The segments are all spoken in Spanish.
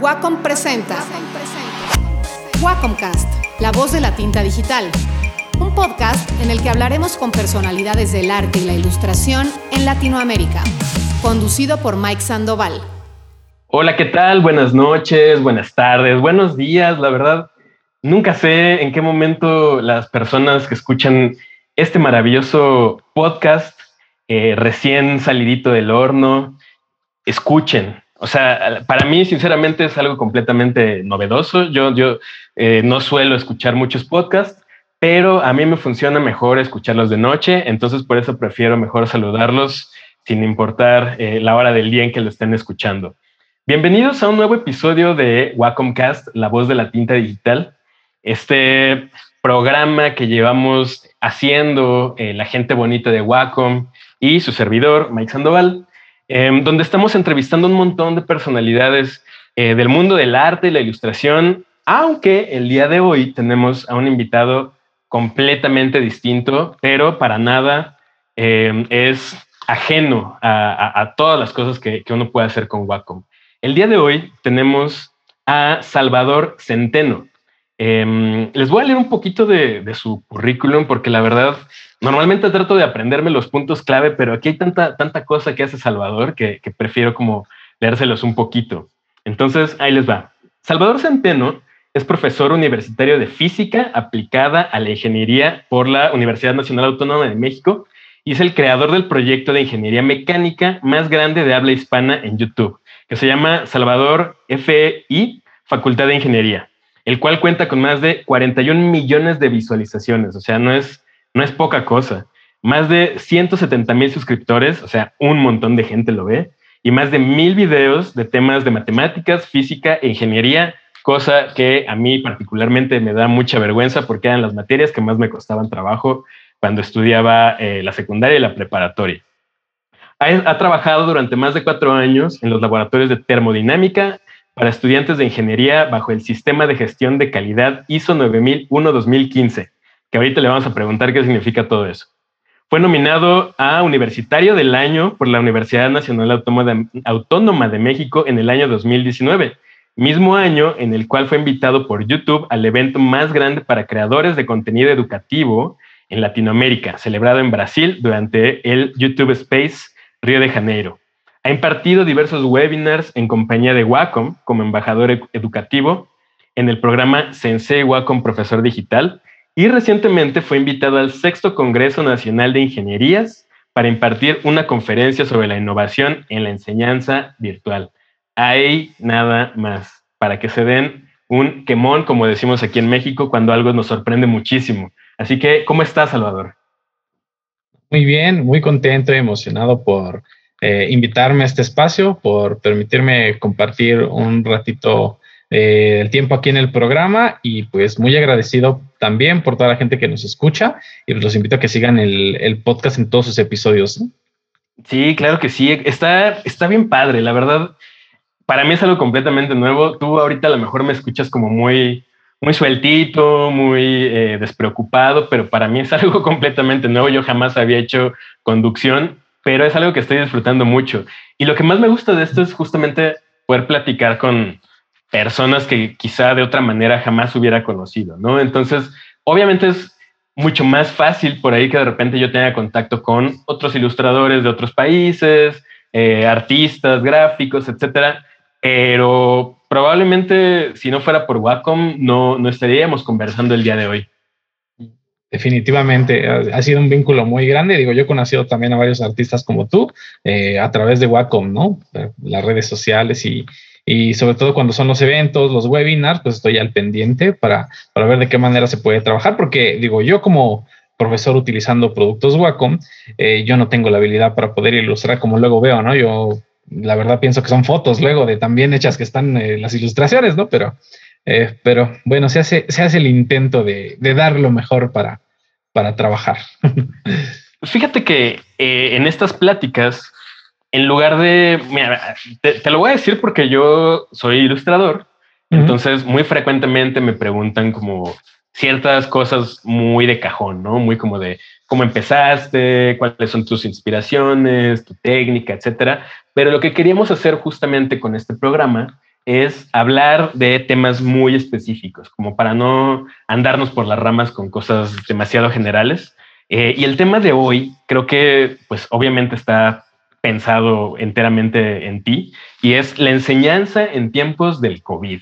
Wacom presenta Wacomcast, la voz de la tinta digital. Un podcast en el que hablaremos con personalidades del arte y la ilustración en Latinoamérica. Conducido por Mike Sandoval. Hola, ¿qué tal? Buenas noches, buenas tardes, buenos días. La verdad, nunca sé en qué momento las personas que escuchan este maravilloso podcast eh, recién salidito del horno, escuchen, o sea, para mí, sinceramente, es algo completamente novedoso. Yo, yo eh, no suelo escuchar muchos podcasts, pero a mí me funciona mejor escucharlos de noche, entonces por eso prefiero mejor saludarlos sin importar eh, la hora del día en que lo estén escuchando. Bienvenidos a un nuevo episodio de Wacomcast, la voz de la tinta digital. Este programa que llevamos haciendo eh, la gente bonita de Wacom y su servidor, Mike Sandoval Em, donde estamos entrevistando un montón de personalidades eh, del mundo del arte y la ilustración, aunque el día de hoy tenemos a un invitado completamente distinto, pero para nada em, es ajeno a, todas las cosas que, uno puede hacer con Wacom. El día de hoy tenemos a Salvador Centeno. Em, les voy a leer un poquito de, de, su currículum porque la verdad Normalmente trato de aprenderme los puntos clave, pero aquí hay tanta, tanta cosa que hace Salvador que, prefiero como leérselos un poquito. Entonces, ahí les va. Salvador Centeno es profesor universitario de física aplicada a la ingeniería por la Universidad Nacional Autónoma de México y es el creador del proyecto de ingeniería mecánica más grande de habla hispana en YouTube, que se llama Salvador FEI, Facultad de Ingeniería, el cual cuenta con más de 41 millones de visualizaciones, o sea, no es no es poca cosa. Más de 170 mil suscriptores, o sea, un montón de gente lo ve, y más de mil videos de temas de matemáticas, física e ingeniería, cosa que a mí particularmente me da mucha vergüenza porque eran las materias que más me costaban trabajo cuando estudiaba eh, la secundaria y la preparatoria. Ha, ha trabajado durante más de cuatro años en los laboratorios de termodinámica para estudiantes de ingeniería bajo el sistema de gestión de calidad ISO 9001-2015 que ahorita le vamos a preguntar qué significa todo eso. Fue nominado a Universitario del Año por la Universidad Nacional Autónoma de México en el año 2019, mismo año en el cual fue invitado por YouTube al evento más grande para creadores de contenido educativo en Latinoamérica, celebrado en Brasil durante el YouTube Space Río de Janeiro. Ha impartido diversos webinars en compañía de Wacom como embajador educativo en el programa Sensei Wacom Profesor Digital y recientemente fue invitado al sexto Congreso Nacional de Ingenierías para impartir una conferencia sobre la innovación en la enseñanza virtual. Hay nada más para que se den un quemón, como decimos aquí en México, cuando algo nos sorprende muchísimo. Así que, ¿cómo estás, Salvador? Muy bien, muy contento y emocionado por eh, invitarme a este espacio, por permitirme compartir un ratito eh, el tiempo aquí en el programa y pues muy agradecido también por toda la gente que nos escucha y pues los invito a que sigan el, podcast en todos sus episodios. Sí, claro que sí. Está, está bien padre, la verdad. Para mí es algo completamente nuevo. Tú ahorita a lo mejor me escuchas como muy, muy sueltito, muy eh, despreocupado, pero para mí es algo completamente nuevo. Yo jamás había hecho conducción, pero es algo que estoy disfrutando mucho. Y lo que más me gusta de esto es justamente poder platicar con, personas que quizá de otra manera jamás hubiera conocido, ¿no? Entonces, obviamente es mucho más fácil por ahí que de repente yo tenga contacto con otros ilustradores de otros países, eh, artistas, gráficos, etcétera, pero probablemente si no fuera por Wacom no, no estaríamos conversando el día de hoy. Definitivamente, ha sido un vínculo muy grande. Digo, yo he conocido también a varios artistas como tú eh, a través de Wacom, ¿no? Las redes sociales y, y sobre todo cuando son los eventos, los webinars, pues estoy al pendiente para, para ver de qué manera se puede trabajar, porque digo, yo como profesor utilizando productos Wacom, eh, yo no tengo la habilidad para poder ilustrar como luego veo, ¿no? Yo la verdad pienso que son fotos luego de también hechas que están eh, las ilustraciones, ¿no? Pero, eh, pero bueno, se hace, se hace el intento de, de dar lo mejor para, para trabajar. Fíjate que en estas pláticas en lugar de, mira, te, lo voy a decir porque yo soy ilustrador, entonces muy frecuentemente me preguntan como ciertas cosas muy de cajón, ¿no? Muy como de cómo empezaste, cuáles son tus inspiraciones, tu técnica, etcétera. Pero lo que queríamos hacer justamente con este programa es hablar de temas muy específicos, como para no andarnos por las ramas con cosas demasiado generales. Eh, y el tema de hoy creo que, pues obviamente está pensado enteramente en ti y es la enseñanza en tiempos del COVID.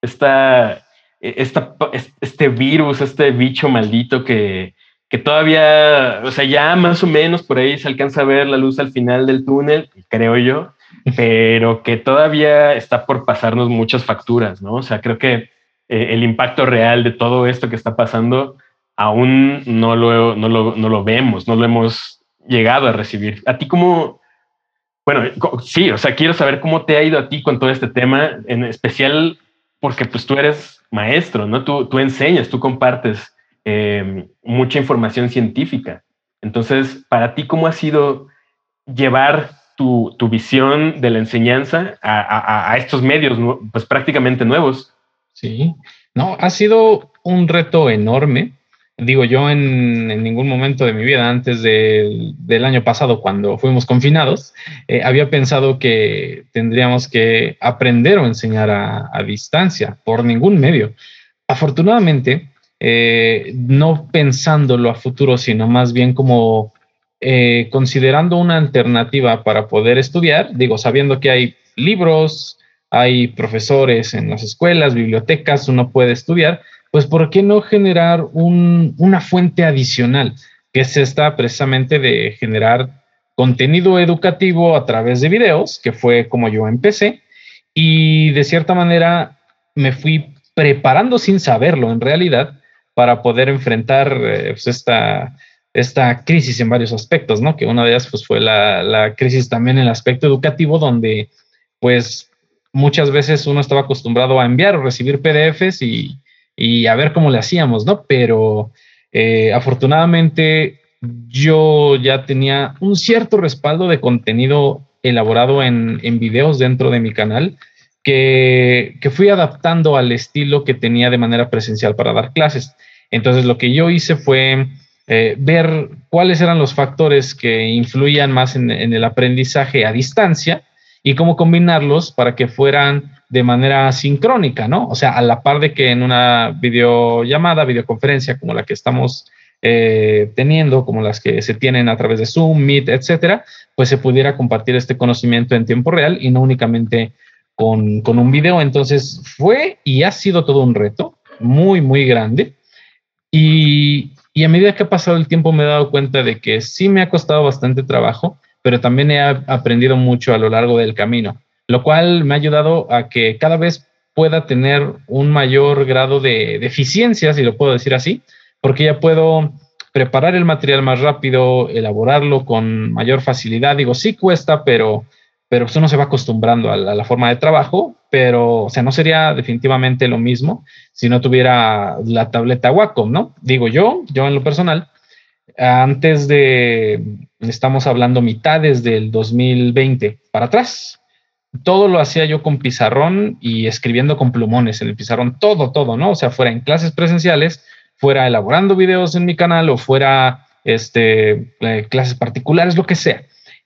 Esta, esta, este virus, este bicho maldito que, que todavía, o sea, ya más o menos por ahí se alcanza a ver la luz al final del túnel, creo yo, pero que todavía está por pasarnos muchas facturas, ¿no? O sea, creo que eh, el impacto real de todo esto que está pasando aún no lo, no lo, no lo vemos, no lo hemos llegado a recibir. ¿A ti cómo, bueno, sí, o sea, quiero saber cómo te ha ido a ti con todo este tema, en especial porque pues tú eres maestro, ¿no? Tú, tú enseñas, tú compartes eh, mucha información científica. Entonces, para ti, ¿cómo ha sido llevar tu, visión de la enseñanza a, estos medios, pues prácticamente nuevos? Sí, no, ha sido un reto enorme. Digo, yo en, ningún momento de mi vida, antes del año pasado, cuando fuimos confinados, eh, había pensado que tendríamos que aprender o enseñar a, a distancia por ningún medio. Afortunadamente, eh, no pensándolo a futuro, sino más bien como eh, considerando una alternativa para poder estudiar, digo, sabiendo que hay libros, hay profesores en las escuelas, bibliotecas, uno puede estudiar, pues ¿por qué no generar una fuente adicional? Que es esta precisamente de generar contenido educativo a través de videos, que fue como yo empecé, y de cierta manera me fui preparando sin saberlo en realidad para poder enfrentar eh, pues, esta, esta crisis en varios aspectos, ¿no? Que una de ellas pues, fue la, la, crisis también en el aspecto educativo, donde pues muchas veces uno estaba acostumbrado a enviar o recibir PDFs y, y a ver cómo le hacíamos, ¿no? Pero eh, afortunadamente yo ya tenía un cierto respaldo de contenido elaborado en, en videos dentro de mi canal que, que, fui adaptando al estilo que tenía de manera presencial para dar clases. Entonces lo que yo hice fue eh, ver cuáles eran los factores que influían más en, el aprendizaje a distancia y cómo combinarlos para que fueran de manera sincrónica, ¿no? O sea, a la par de que en una videollamada, videoconferencia como la que estamos eh, teniendo, como las que se tienen a través de Zoom, Meet, etcétera, pues se pudiera compartir este conocimiento en tiempo real y no únicamente con, con un video. Entonces fue y ha sido todo un reto muy, muy grande. Y, a medida que ha pasado el tiempo me he dado cuenta de que sí me ha costado bastante trabajo, pero también he aprendido mucho a lo largo del camino, lo cual me ha ayudado a que cada vez pueda tener un mayor grado de, eficiencia, si lo puedo decir así, porque ya puedo preparar el material más rápido, elaborarlo con mayor facilidad. Digo, sí cuesta, pero, pero pues uno se va acostumbrando a la forma de trabajo pero, o sea, no sería definitivamente lo mismo si no tuviera la tableta Wacom, ¿no? Digo yo, yo en lo personal, antes de, estamos hablando mitades del 2020 para atrás, todo lo hacía yo con pizarrón y escribiendo con plumones en el pizarrón, todo, todo, ¿no? O sea, fuera en clases presenciales, fuera elaborando videos en mi canal o fuera este, eh, clases particulares, lo que sea.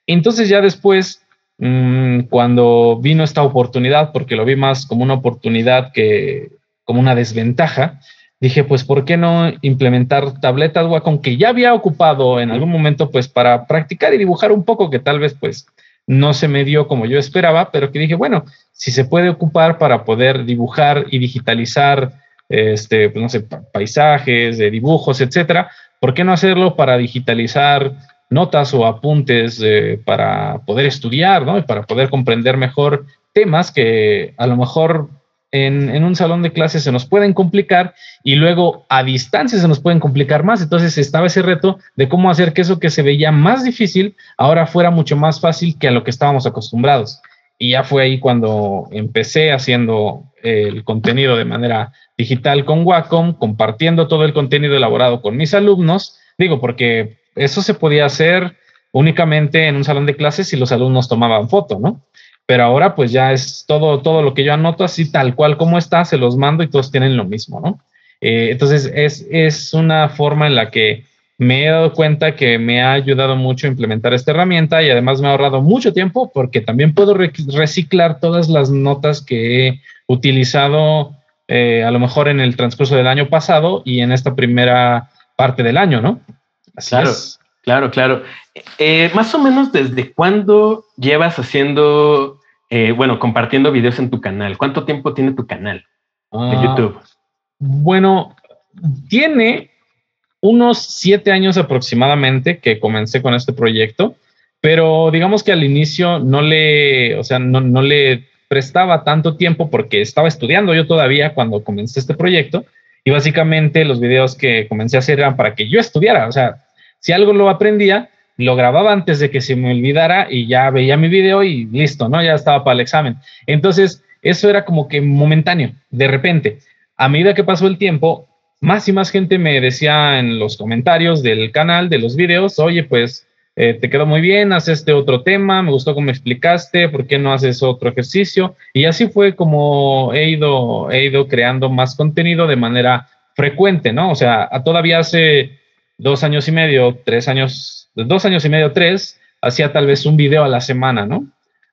Entonces ya después Mm, cuando vino esta oportunidad, porque lo vi más como una oportunidad que como una desventaja, dije, pues, ¿por qué no implementar tabletas Wacom que ya había ocupado en algún momento, pues, para practicar y dibujar un poco, que tal vez, pues, no se me dio como yo esperaba, pero que dije, bueno, si se puede ocupar para poder dibujar y digitalizar, este, pues, no sé, paisajes, de dibujos, etcétera, ¿por qué no hacerlo para digitalizar notas o apuntes eh, para poder estudiar, ¿no? Y para poder comprender mejor temas que a lo mejor en, un salón de clases se nos pueden complicar y luego a distancia se nos pueden complicar más. Entonces estaba ese reto de cómo hacer que eso que se veía más difícil ahora fuera mucho más fácil que a lo que estábamos acostumbrados. Y ya fue ahí cuando empecé haciendo el contenido de manera digital con Wacom, compartiendo todo el contenido elaborado con mis alumnos. Digo, porque eso se podía hacer únicamente en un salón de clases si los alumnos tomaban foto, ¿no? Pero ahora pues ya es todo, todo lo que yo anoto así tal cual como está, se los mando y todos tienen lo mismo, ¿no? Eh, entonces es, es una forma en la que me he dado cuenta que me ha ayudado mucho a implementar esta herramienta y además me ha ahorrado mucho tiempo porque también puedo reciclar todas las notas que he utilizado eh, a lo mejor en el transcurso del año pasado y en esta primera parte del año, ¿no? Así claro, es. Claro, claro. Eh, más o menos desde cuándo llevas haciendo, eh, bueno, compartiendo videos en tu canal. ¿Cuánto tiempo tiene tu canal de ah, YouTube? Bueno, tiene unos siete años aproximadamente que comencé con este proyecto, pero digamos que al inicio no le, o sea, no, no le prestaba tanto tiempo porque estaba estudiando yo todavía cuando comencé este proyecto y básicamente los videos que comencé a hacer eran para que yo estudiara, o sea, si algo lo aprendía, lo grababa antes de que se me olvidara y ya veía mi video y listo, ¿no? Ya estaba para el examen. Entonces, eso era como que momentáneo, de repente. A medida que pasó el tiempo, más y más gente me decía en los comentarios del canal, de los videos, oye, pues eh, te quedó muy bien, haz este otro tema, me gustó cómo explicaste, ¿por qué no haces otro ejercicio? Y así fue como he ido, he ido creando más contenido de manera frecuente, ¿no? O sea, todavía hace dos años y medio, tres años, dos años y medio, tres, hacía tal vez un video a la semana, ¿no?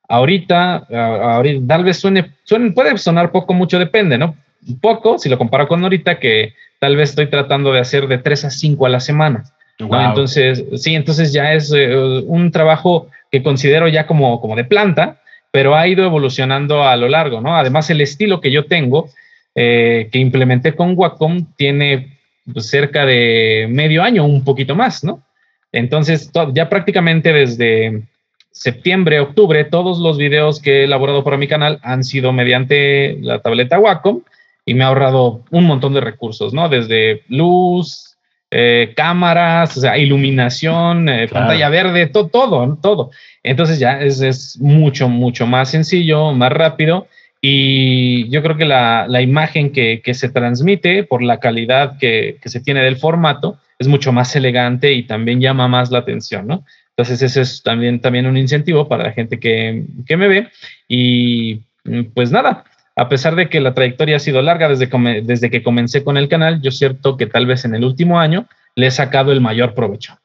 Ahorita, ahorita tal vez suene, suene, puede sonar poco, mucho, depende, ¿no? Un poco, si lo comparo con ahorita, que tal vez estoy tratando de hacer de 3 a 5 a la semana. Entonces, sí, entonces ya es eh, un trabajo que considero ya como, como de planta, pero ha ido evolucionando a lo largo, ¿no? Además, el estilo que yo tengo, eh, que implementé con Wacom, tiene cerca de medio año, un poquito más, ¿no? Entonces, ya prácticamente desde septiembre, octubre, todos los videos que he elaborado para mi canal han sido mediante la tableta Wacom y me ha ahorrado un montón de recursos, ¿no? Desde luz, eh, cámaras, o sea, iluminación, eh, pantalla verde, todo, todo. Entonces ya es, mucho, mucho más sencillo, más rápido. Y yo creo que la, imagen que, se transmite por la calidad que, se tiene del formato es mucho más elegante y también llama más la atención, ¿no? Entonces ese es también, también un incentivo para la gente que, que me ve. Y pues nada, a pesar de que la trayectoria ha sido larga desde, desde que comencé con el canal, yo cierto que tal vez en el último año le he sacado el mayor provecho.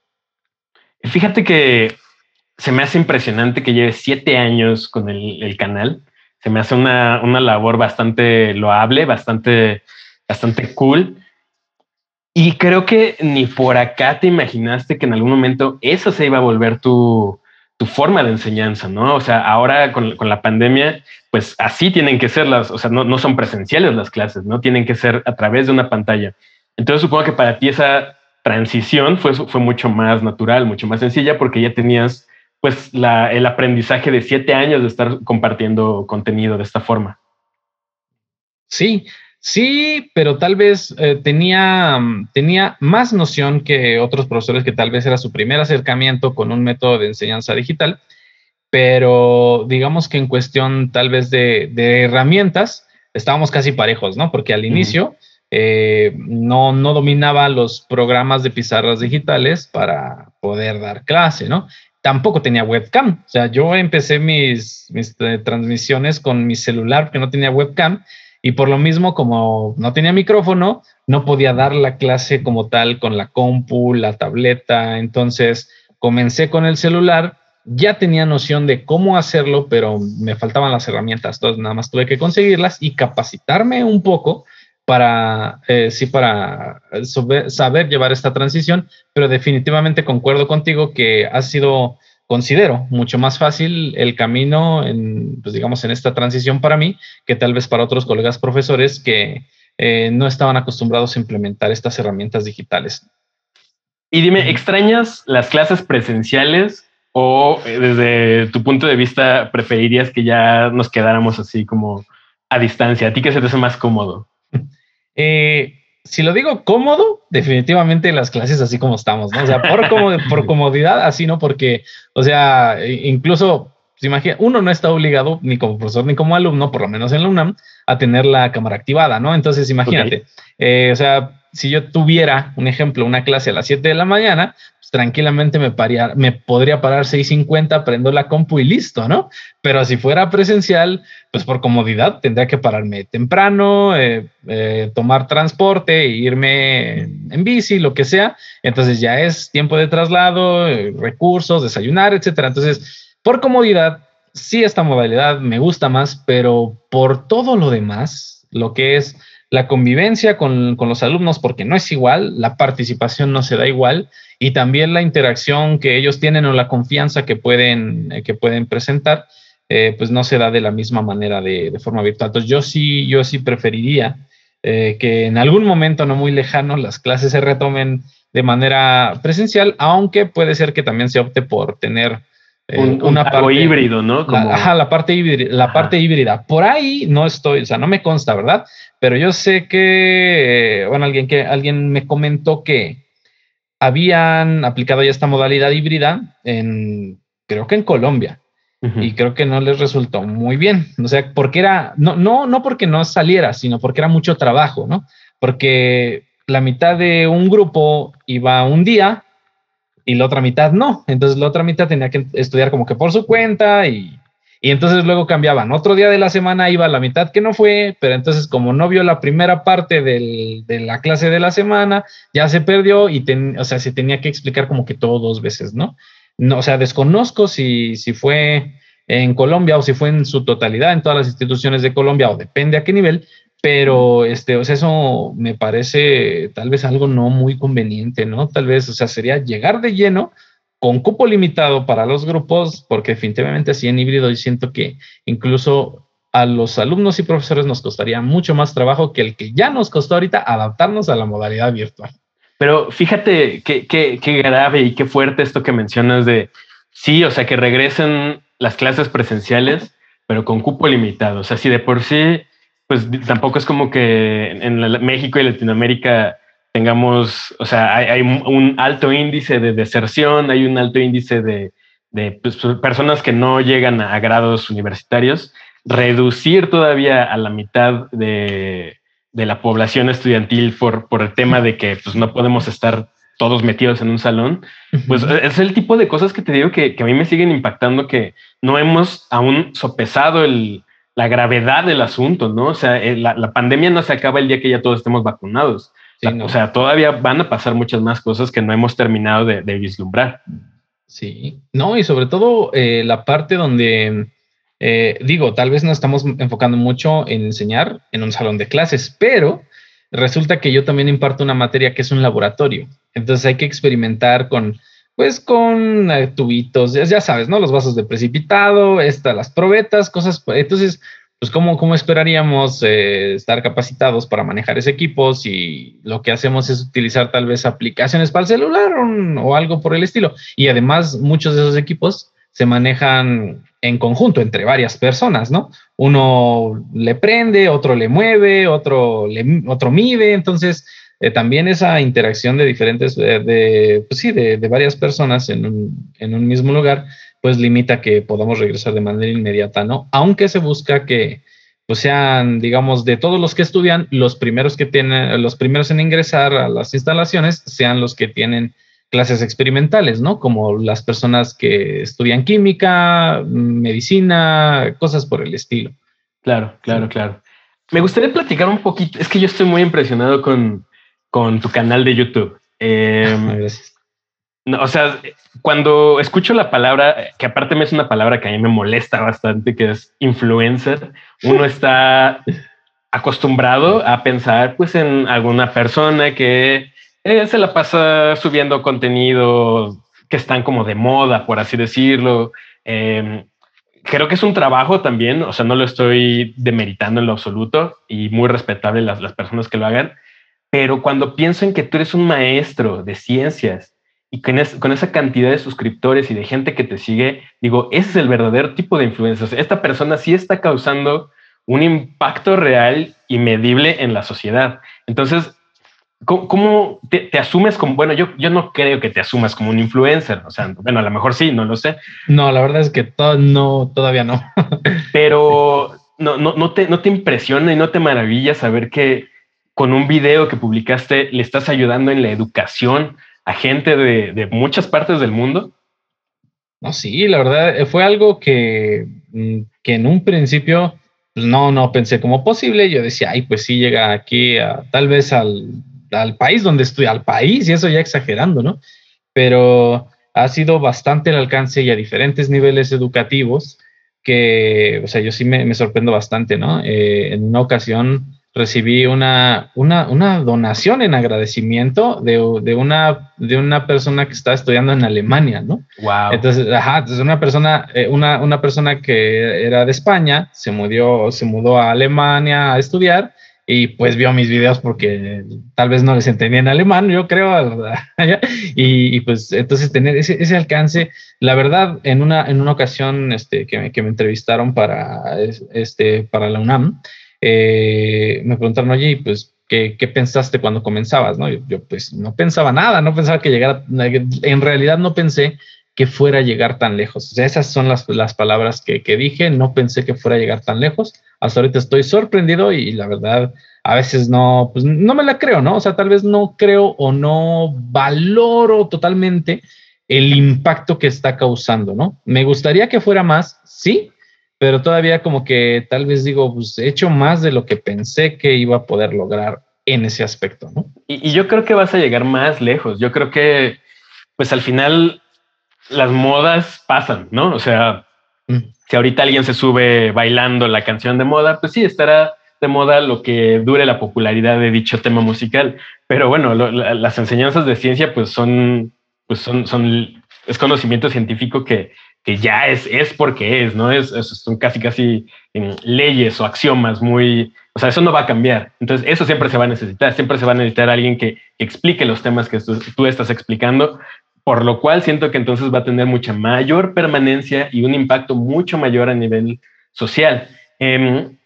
Fíjate que se me hace impresionante que lleve siete años con el, canal. Se me hace una, labor bastante loable, bastante, bastante cool. Y creo que ni por acá te imaginaste que en algún momento eso se iba a volver tu, tu forma de enseñanza, ¿no? O sea, ahora con, la pandemia, pues así tienen que ser las, o sea, no, son presenciales las clases, ¿no? Tienen que ser a través de una pantalla. Entonces supongo que para ti esa transición fue, fue mucho más natural, mucho más sencilla, porque ya tenías pues la, el aprendizaje de siete años de estar compartiendo contenido de esta forma. Sí, Sí, pero tal vez eh, tenía, tenía más noción que otros profesores que tal vez era su primer acercamiento con un método de enseñanza digital, pero digamos que en cuestión tal vez de, herramientas estábamos casi parejos, ¿no? Porque al inicio eh, no, no dominaba los programas de pizarras digitales para poder dar clase, ¿no? Tampoco tenía webcam, o sea, yo empecé mis, mis eh, transmisiones con mi celular que no tenía webcam y por lo mismo, como no tenía micrófono, no podía dar la clase como tal con la compu, la tableta. Entonces comencé con el celular, ya tenía noción de cómo hacerlo, pero me faltaban las herramientas. Entonces nada más tuve que conseguirlas y capacitarme un poco para, eh, sí, para saber llevar esta transición, pero definitivamente concuerdo contigo que ha sido considero mucho más fácil el camino en, pues digamos, en esta transición para mí que tal vez para otros colegas profesores que eh, no estaban acostumbrados a implementar estas herramientas digitales. Y dime, ¿extrañas las clases presenciales o eh, desde tu punto de vista preferirías que ya nos quedáramos así como a distancia? ¿A ti qué se te hace más cómodo? Eh, si lo digo cómodo, definitivamente las clases así como estamos, ¿no? O sea, por, por comodidad, así, ¿no? Porque, o sea, incluso, se imagina, uno no está obligado, ni como profesor ni como alumno, por lo menos en la UNAM, a tener la cámara activada, ¿no? Entonces, imagínate, eh, o sea, si yo tuviera un ejemplo, una clase a las 7 de la mañana, tranquilamente me, me podría parar 6.50, prendo la compu y listo, ¿no? Pero si fuera presencial, pues por comodidad tendría que pararme temprano, eh, eh, tomar transporte, irme en bici, lo que sea. Entonces ya es tiempo de traslado, eh, recursos, desayunar, etcétera. Entonces, por comodidad, sí esta modalidad me gusta más, pero por todo lo demás, lo que es la convivencia con, los alumnos, porque no es igual, la participación no se da igual, y también la interacción que ellos tienen o la confianza que pueden, eh, que pueden presentar, eh, pues no se da de la misma manera de, forma virtual. Entonces yo sí, yo sí preferiría eh, que en algún momento no muy lejano las clases se retomen de manera presencial, aunque puede ser que también se opte por tener un, una parte híbrido, ¿no? La, ajá, la parte híbrida, la parte híbrida. Por ahí no estoy, o sea, no me consta, ¿verdad? Pero yo sé que, eh, bueno, alguien que alguien me comentó que habían aplicado ya esta modalidad híbrida en, creo que en Colombia. Y creo que no les resultó muy bien. O sea, porque era, no, no, no porque no saliera, sino porque era mucho trabajo, ¿no? Porque la mitad de un grupo iba un día y la otra mitad no. Entonces la otra mitad tenía que estudiar como que por su cuenta y, y entonces luego cambiaban. Otro día de la semana iba la mitad que no fue, pero entonces como no vio la primera parte del, de la clase de la semana, ya se perdió y o sea, se tenía que explicar como que todo dos veces, ¿no? no o sea, desconozco si, si fue en Colombia o si fue en su totalidad en todas las instituciones de Colombia o depende a qué nivel, pero este, o sea, eso me parece tal vez algo no muy conveniente, ¿no? Tal vez, o sea, sería llegar de lleno con cupo limitado para los grupos, porque definitivamente así en híbrido yo siento que incluso a los alumnos y profesores nos costaría mucho más trabajo que el que ya nos costó ahorita adaptarnos a la modalidad virtual. Pero fíjate qué, qué, qué grave y qué fuerte esto que mencionas de, sí, o sea, que regresen las clases presenciales, pero con cupo limitado. O sea, si de por sí pues tampoco es como que en México y Latinoamérica tengamos, o sea, hay, un alto índice de deserción, hay un alto índice de, pues, personas que no llegan a, grados universitarios. Reducir todavía a la mitad de, la población estudiantil por, por el tema de que pues, no podemos estar todos metidos en un salón, pues es el tipo de cosas que te digo que, que a mí me siguen impactando, que no hemos aún sopesado el, la gravedad del asunto, ¿no? O sea, eh, la, pandemia no se acaba el día que ya todos estemos vacunados. O sea, todavía van a pasar muchas más cosas que no hemos terminado de, vislumbrar. Sí, no, y sobre todo eh, la parte donde, eh, digo, tal vez no estamos enfocando mucho en enseñar en un salón de clases, pero resulta que yo también imparto una materia que es un laboratorio. Entonces hay que experimentar con pues con eh, tubitos, ya, sabes, ¿no? Los vasos de precipitado, esta, las probetas, cosas. Entonces, pues, ¿cómo, cómo esperaríamos eh, estar capacitados para manejar ese equipo si lo que hacemos es utilizar tal vez aplicaciones para el celular o, algo por el estilo? Y además, muchos de esos equipos se manejan en conjunto entre varias personas, ¿no? Uno le prende, otro le mueve, otro, le, otro mide, entonces eh, también esa interacción de diferentes, eh, de, pues sí, de, varias personas en un, en un, mismo lugar, pues limita que podamos regresar de manera inmediata, ¿no? Aunque se busca que pues sean, digamos, de todos los que estudian, los primeros que tienen, los primeros en ingresar a las instalaciones sean los que tienen clases experimentales, ¿no? Como las personas que estudian química, medicina, cosas por el estilo. Claro, claro, claro. Me gustaría platicar un poquito, es que yo estoy muy impresionado con, con tu canal de YouTube. Em, Gracias. o sea, cuando escucho la palabra, que aparte me es una palabra que a mí me molesta bastante, que es influencer, uno está acostumbrado a pensar pues en alguna persona que eh, se la pasa subiendo contenido que están como de moda, por así decirlo. Em, creo que es un trabajo también, o sea, no lo estoy demeritando en lo absoluto y muy respetable las, las personas que lo hagan, pero cuando pienso en que tú eres un maestro de ciencias y con, con, esa cantidad de suscriptores y de gente que te sigue, digo, ese es el verdadero tipo de influencia. esta persona sí está causando un impacto real y medible en la sociedad. Entonces, ¿cómo, te, asumes como, bueno, yo, yo no creo que te asumas como un influencer, o sea, bueno, a lo mejor sí, no lo sé. No, la verdad es que no, todavía no. pero no, no, no, te, no te impresiona y no te maravilla saber que con un video que publicaste le estás ayudando en la educación a gente de, muchas partes del mundo. No, sí, la verdad eh, fue algo que, mm, que en un principio pues, no, no pensé como posible. Yo decía, ay, pues sí llega aquí tal vez al, al país donde estoy, al país, y eso ya exagerando, ¿no? Pero ha sido bastante el alcance y a diferentes niveles educativos que, o sea, yo sí me, sorprendo bastante, ¿no? Eh, en una ocasión recibí una, una, una donación en agradecimiento de, de, una, de una persona que está estudiando en Alemania, ¿no? Wow. Entonces, ajá, entonces una persona, eh, una, una persona que era de España, se mudó, se mudó a Alemania a estudiar y pues vio mis videos porque tal vez no les entendía en alemán, yo creo, y, y, pues entonces tener ese, ese, alcance, la verdad, en una, en una ocasión este, que, me, que me entrevistaron para, este, para la UNAM, eh, me preguntaron, oye, pues, ¿qué, ¿qué, pensaste cuando comenzabas? ¿no? Yo, pues no pensaba nada, no pensaba que llegara, en realidad no pensé que fuera a llegar tan lejos. Esas son las, las palabras que, que, dije, no pensé que fuera a llegar tan lejos. Hasta ahorita estoy sorprendido y la verdad a veces no, pues no me la creo, ¿no? O sea, tal vez no creo o no valoro totalmente el impacto que está causando, ¿no? Me gustaría que fuera más, sí, pero todavía como que tal vez digo, pues he hecho más de lo que pensé que iba a poder lograr en ese aspecto, ¿no? Y, y yo creo que vas a llegar más lejos. Yo creo que, pues al final las modas pasan, ¿no? O sea, mm. si ahorita alguien se sube bailando la canción de moda, pues sí, estará de moda lo que dure la popularidad de dicho tema musical. Pero bueno, las enseñanzas de ciencia, pues son, pues son, son, es conocimiento científico que, que ya es, es porque es, ¿no? Es, son casi, casi leyes o axiomas muy, o sea, eso no va a cambiar. Entonces, eso siempre se va a necesitar, siempre se va a necesitar alguien que, explique los temas que tú estás explicando, por lo cual siento que entonces va a tener mucha mayor permanencia y un impacto mucho mayor a nivel social. Em,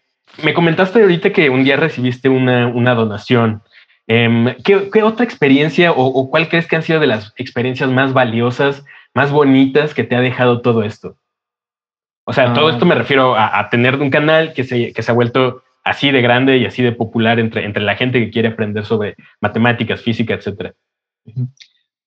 me comentaste ahorita que un día recibiste una, donación. Em, ¿qué, otra experiencia o, cuál crees que han sido de las experiencias más valiosas, más bonitas que te ha dejado todo esto? O sea, todo ah. esto me refiero a, tener un canal que se, que se ha vuelto así de grande y así de popular entre, entre la gente que quiere aprender sobre matemáticas, física, etcétera.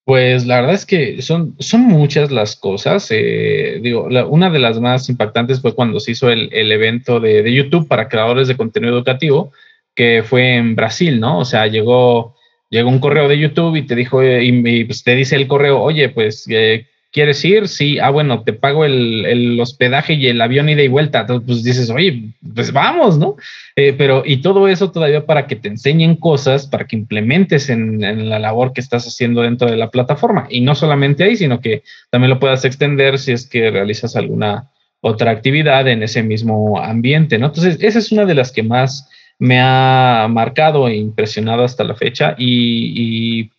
Pues la verdad es que son, son muchas las cosas. Eh, digo, una de las más impactantes fue cuando se hizo el, evento de, YouTube para creadores de contenido educativo, que fue en Brasil, ¿no? O sea, llegó, llegó un correo de YouTube y te dijo, y, pues te dice el correo, oye, pues eh, ¿Quieres ir? Sí, ah, bueno, te pago el, hospedaje y el avión ida y vuelta. Entonces, pues dices, oye, pues vamos, ¿no? Eh, pero, y todo eso todavía para que te enseñen cosas, para que implementes en, en, la labor que estás haciendo dentro de la plataforma. Y no solamente ahí, sino que también lo puedas extender si es que realizas alguna otra actividad en ese mismo ambiente, ¿no? Entonces, esa es una de las que más me ha marcado e impresionado hasta la fecha. Y,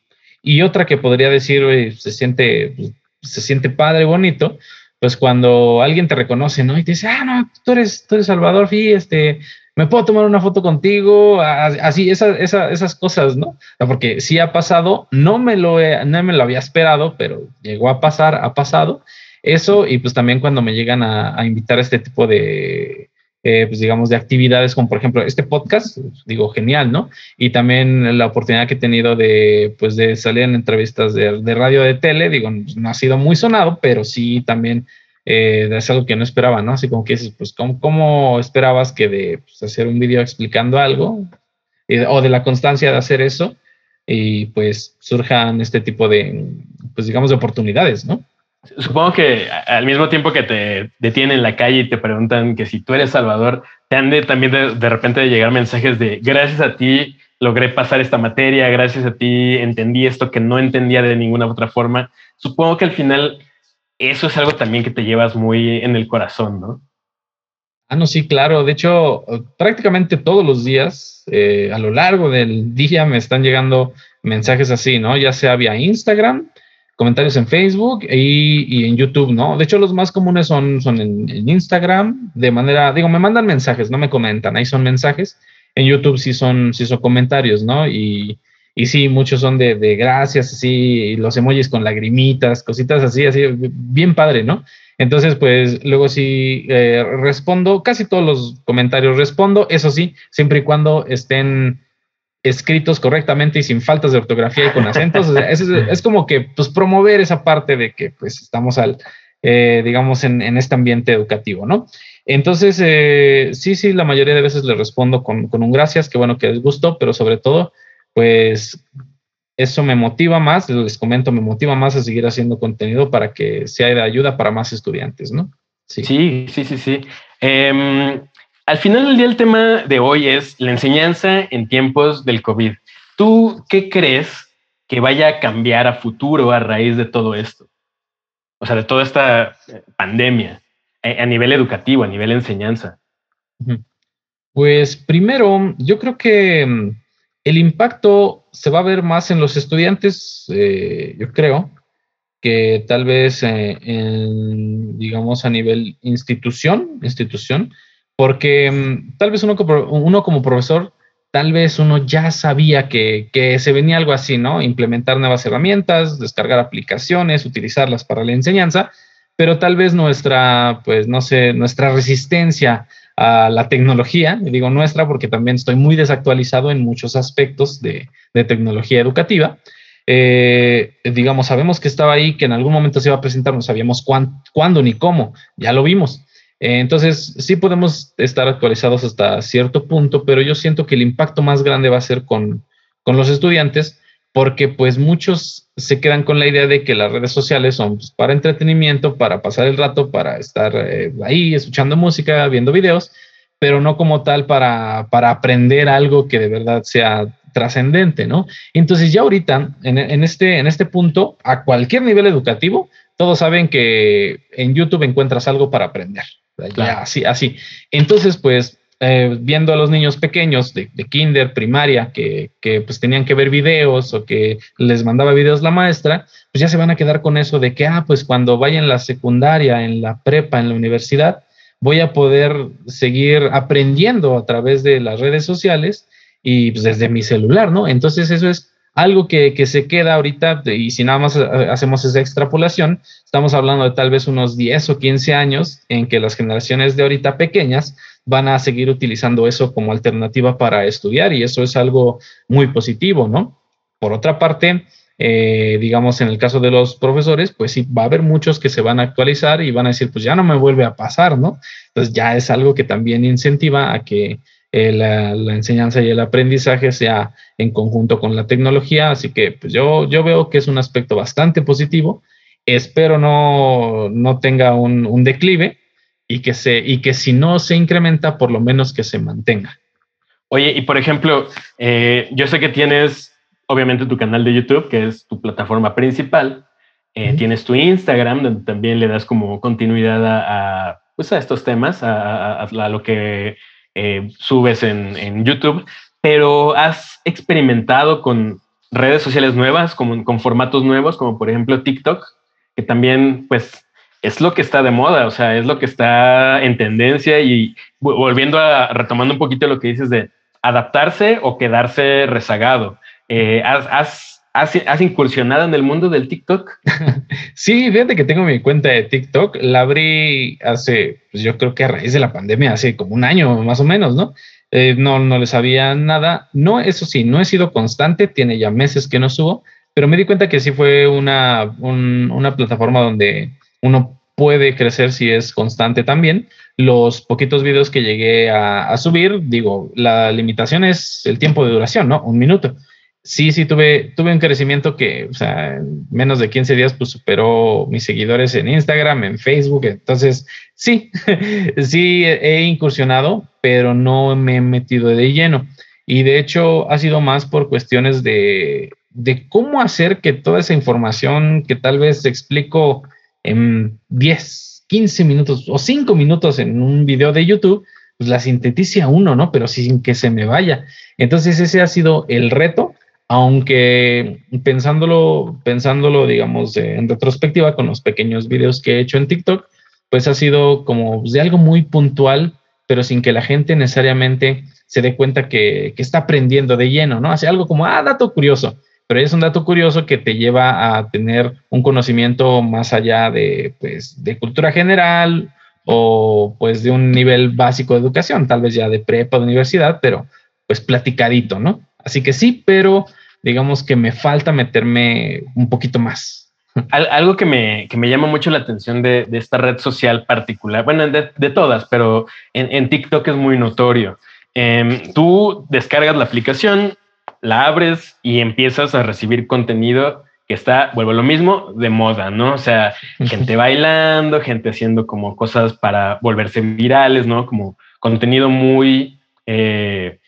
y, otra que podría decir, se siente se siente padre, bonito, pues cuando alguien te reconoce, ¿no? Y te dice, ah, no, tú eres, tú eres Salvador, fí, este, me puedo tomar una foto contigo, así, esas, cosas, ¿no? Porque sí ha pasado, no me, lo no me lo había esperado, pero llegó a pasar, ha pasado. Eso, y pues también cuando me llegan a invitar a este tipo de, eh, pues digamos, de actividades como por ejemplo este podcast, digo, genial, ¿no? Y también la oportunidad que he tenido de, pues, de salir en entrevistas de, de radio, de tele, digo, no ha sido muy sonado, pero sí también eh, es algo que no esperaba, ¿no? Así como que dices, pues, ¿cómo, cómo esperabas que de pues, hacer un video explicando algo o de la constancia de hacer eso y pues surjan este tipo de, pues digamos, de oportunidades, ¿no? Supongo que al mismo tiempo que te detienen en la calle y te preguntan que si tú eres Salvador, te han de también de, repente de llegar mensajes de gracias a ti logré pasar esta materia, gracias a ti entendí esto que no entendía de ninguna otra forma. Supongo que al final eso es algo también que te llevas muy en el corazón, ¿no? Ah, no, sí, claro. De hecho, prácticamente todos los días, eh, a lo largo del día, me están llegando mensajes así, ¿no? Ya sea vía Instagram, comentarios en Facebook y, en YouTube, ¿no? De hecho, los más comunes son, son en, Instagram, de manera, digo, me mandan mensajes, no me comentan, ahí son mensajes. En YouTube sí son, sí son comentarios, ¿no? Y, y sí, muchos son de, de gracias, así, los emojis con lagrimitas, cositas así, así, bien padre, ¿no? Entonces, pues luego sí eh, respondo, casi todos los comentarios respondo, eso sí, siempre y cuando estén escritos correctamente y sin faltas de ortografía y con acentos. es, como que pues, promover esa parte de que pues, estamos al, eh, digamos, en, este ambiente educativo, ¿no? Entonces, eh, sí, sí, la mayoría de veces le respondo con, con un gracias, que bueno que les gustó, pero sobre todo, pues eso me motiva más, les comento, me motiva más a seguir haciendo contenido para que sea de ayuda para más estudiantes, ¿no? Sí, sí, sí, sí. sí. Em, al final del día el tema de hoy es la enseñanza en tiempos del COVID. ¿Tú qué crees que vaya a cambiar a futuro a raíz de todo esto? O sea, de toda esta eh, pandemia eh, a nivel educativo, a nivel enseñanza. Pues primero, yo creo que mm, el impacto se va a ver más en los estudiantes, eh, yo creo, que tal vez en, digamos, a nivel institución, institución, porque mm, tal vez uno, como profesor, tal vez uno ya sabía que, se venía algo así, ¿no? Implementar nuevas herramientas, descargar aplicaciones, utilizarlas para la enseñanza, pero tal vez nuestra, pues no sé, nuestra resistencia a la tecnología, y digo nuestra porque también estoy muy desactualizado en muchos aspectos de, tecnología educativa. Eh, digamos, sabemos que estaba ahí, que en algún momento se iba a presentar, no sabíamos cuándo ni cómo, ya lo vimos. Eh, entonces, sí podemos estar actualizados hasta cierto punto, pero yo siento que el impacto más grande va a ser con, los estudiantes, porque pues muchos se quedan con la idea de que las redes sociales son pues, para entretenimiento, para pasar el rato, para estar eh, ahí escuchando música, viendo videos, pero no como tal para, para aprender algo que de verdad sea trascendente, ¿no? Entonces ya ahorita, en, en, este, en este punto, a cualquier nivel educativo, todos saben que en YouTube encuentras algo para aprender. Así, así. Entonces, pues, eh, viendo a los niños pequeños de, kinder, primaria, que, que, pues tenían que ver videos o que les mandaba videos la maestra, pues ya se van a quedar con eso de que, ah, pues cuando vaya en la secundaria, en la prepa, en la universidad, voy a poder seguir aprendiendo a través de las redes sociales y pues, desde mi celular, ¿no? Entonces eso es algo que, que, se queda ahorita, y si nada más eh, hacemos esa extrapolación, estamos hablando de tal vez unos 10 o 15 años en que las generaciones de ahorita pequeñas van a seguir utilizando eso como alternativa para estudiar y eso es algo muy positivo, ¿no? Por otra parte, eh, digamos, en el caso de los profesores, pues sí, va a haber muchos que se van a actualizar y van a decir, pues ya no me vuelve a pasar, ¿no? Entonces ya es algo que también incentiva a que eh, la, enseñanza y el aprendizaje sea en conjunto con la tecnología. Así que pues yo, yo veo que es un aspecto bastante positivo. Espero no, no tenga un, declive y que, se, y que si no se incrementa, por lo menos que se mantenga. Oye, y por ejemplo, eh, yo sé que tienes obviamente tu canal de YouTube, que es tu plataforma principal. Eh, tienes tu Instagram, donde también le das como continuidad a, pues a estos temas, a, a lo que eh, subes en, YouTube, pero has experimentado con redes sociales nuevas, como, con formatos nuevos, como por ejemplo TikTok, que también pues es lo que está de moda, o sea, es lo que está en tendencia y volviendo a retomando un poquito lo que dices de adaptarse o quedarse rezagado. Eh, ¿Has, incursionado en el mundo del TikTok? sí, fíjate que tengo mi cuenta de TikTok. La abrí hace, pues yo creo que a raíz de la pandemia, hace como un año más o menos, ¿no? Eh, no, no le sabía nada. No, eso sí, no he sido constante, tiene ya meses que no subo, pero me di cuenta que sí fue una, una plataforma donde uno puede crecer si es constante también. Los poquitos videos que llegué a subir, digo, la limitación es el tiempo de duración, ¿no? Un minuto sí, sí, tuve, tuve un crecimiento que, o sea, en menos de 15 días, pues superó mis seguidores en Instagram, en Facebook. Entonces, sí, sí he incursionado, pero no me he metido de lleno. Y de hecho, ha sido más por cuestiones de, de cómo hacer que toda esa información que tal vez explico en 10, 15 minutos o 5 minutos en un video de YouTube, pues la sintetice a uno, ¿no? Pero sin que se me vaya. Entonces ese ha sido el reto aunque pensándolo, pensándolo, digamos, en retrospectiva con los pequeños videos que he hecho en TikTok, pues ha sido como de algo muy puntual, pero sin que la gente necesariamente se dé cuenta que, está aprendiendo de lleno, ¿no? Hace algo como, ah, dato curioso, pero es un dato curioso que te lleva a tener un conocimiento más allá de, pues, de cultura general o pues de un nivel básico de educación, tal vez ya de prepa, de universidad, pero pues platicadito, ¿no? Así que sí, pero digamos que me falta meterme un poquito más. Algo que me, que me llama mucho la atención de, de esta red social particular, bueno, de, de todas, pero en, en, TikTok es muy notorio. Eh, tú descargas la aplicación, la abres y empiezas a recibir contenido que está, vuelvo lo mismo, de moda, ¿no? O sea, gente bailando, gente haciendo como cosas para volverse virales, ¿no? Como contenido muy eh,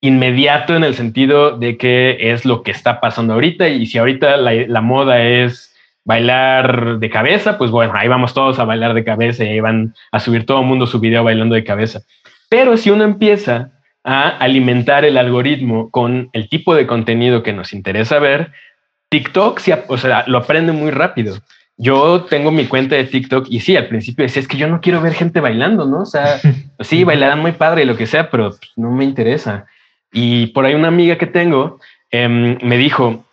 inmediato en el sentido de que es lo que está pasando ahorita y si ahorita la, la, moda es bailar de cabeza, pues bueno, ahí vamos todos a bailar de cabeza y ahí van a subir todo el mundo su video bailando de cabeza. Pero si uno empieza a alimentar el algoritmo con el tipo de contenido que nos interesa ver, TikTok, o sea, lo aprende muy rápido. Yo tengo mi cuenta de TikTok y sí, al principio decía, es que yo no quiero ver gente bailando, ¿no? O sea, sí, bailarán muy padre y lo que sea, pero pues, no me interesa. Y por ahí una amiga que tengo eh, me dijo,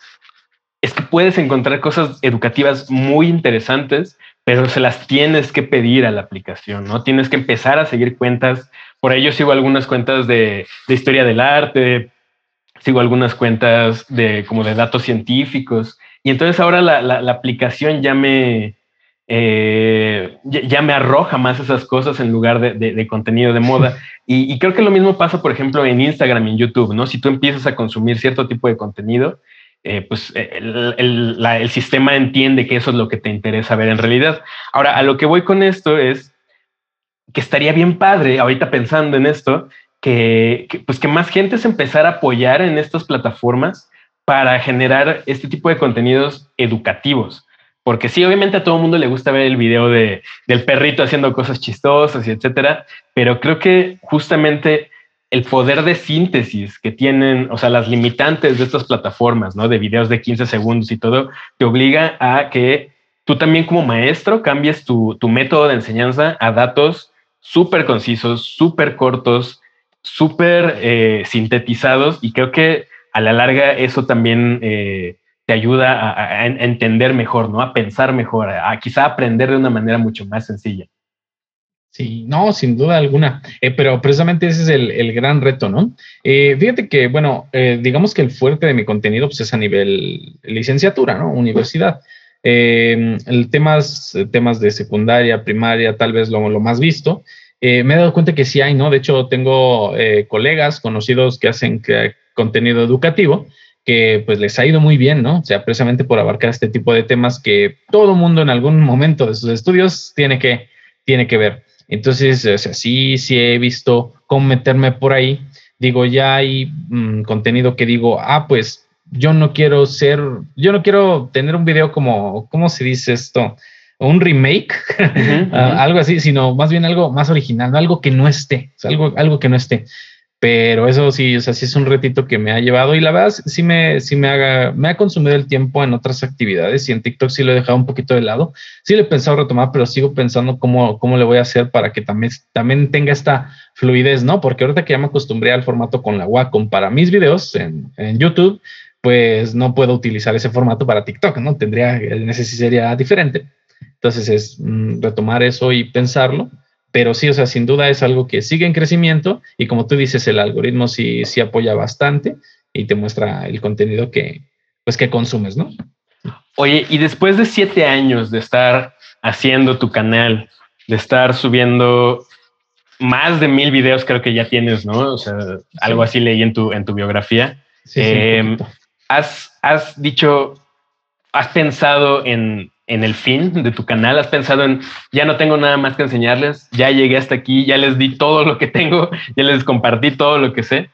es que puedes encontrar cosas educativas muy interesantes, pero se las tienes que pedir a la aplicación, ¿no? Tienes que empezar a seguir cuentas. Por ello sigo algunas cuentas de, de historia del arte, sigo algunas cuentas de como de datos científicos. Y entonces ahora la, la aplicación ya me, eh, ya, ya, me arroja más esas cosas en lugar de, de, de contenido de moda. Y, y, creo que lo mismo pasa, por ejemplo, en Instagram y en YouTube, ¿no? Si tú empiezas a consumir cierto tipo de contenido, eh, pues el, el, la, el, sistema entiende que eso es lo que te interesa ver en realidad. Ahora, a lo que voy con esto es que estaría bien padre, ahorita pensando en esto, que, que, pues que más gente se empezara a apoyar en estas plataformas para generar este tipo de contenidos educativos. Porque sí, obviamente a todo el mundo le gusta ver el video de, del perrito haciendo cosas chistosas y etcétera, pero creo que justamente el poder de síntesis que tienen, o sea, las limitantes de estas plataformas, ¿no? De videos de 15 segundos y todo, te obliga a que tú también como maestro cambies tu, tu método de enseñanza a datos súper concisos, súper cortos, súper eh, sintetizados y creo que a la larga eso también eh, te ayuda a, entender mejor, ¿no? A pensar mejor, a, a quizá aprender de una manera mucho más sencilla. Sí, no, sin duda alguna. Eh, pero precisamente ese es el, gran reto, ¿no? Eh, fíjate que, bueno, eh, digamos que el fuerte de mi contenido pues, es a nivel licenciatura, ¿no? Universidad. Eh, el temas, temas de secundaria, primaria, tal vez lo, lo más visto. me he dado cuenta que sí hay, ¿no? De hecho, tengo colegas conocidos que hacen contenido educativo que pues les ha ido muy bien, ¿no? O sea, precisamente por abarcar este tipo de temas que todo mundo en algún momento de sus estudios tiene que, tiene que ver. Entonces, o sea, sí, sí he visto cómo meterme por ahí. Digo, ya hay mmm, contenido que digo, ah, pues yo no quiero ser, yo no quiero tener un video como, ¿cómo se dice esto? Un remake, uh -huh, uh -huh. algo así, sino más bien algo más original, algo que no esté, algo, algo que no esté. Pero eso sí, o sea, sí es un retito que me ha llevado y la verdad sí me, sí me, haga, me ha consumido el tiempo en otras actividades y en TikTok sí lo he dejado un poquito de lado. Sí le he pensado retomar, pero sigo pensando cómo, cómo le voy a hacer para que también, también tenga esta fluidez, ¿no? Porque ahorita que ya me acostumbré al formato con la Wacom para mis videos en, en YouTube, pues no puedo utilizar ese formato para TikTok, ¿no? Tendría, ese sí sería diferente. Entonces es mm, retomar eso y pensarlo pero sí, o sea, sin duda es algo que sigue en crecimiento y como tú dices, el algoritmo sí, sí apoya bastante y te muestra el contenido que, pues, que consumes, ¿no? Oye, y después de siete años de estar haciendo tu canal, de estar subiendo más de mil videos, creo que ya tienes, ¿no? O sea, algo así leí en tu, en tu biografía. Sí, eh, sí, has, has dicho, has pensado en en el fin de tu canal? ¿Has pensado en, ya no tengo nada más que enseñarles, ya llegué hasta aquí, ya les di todo lo que tengo, ya les compartí todo lo que sé?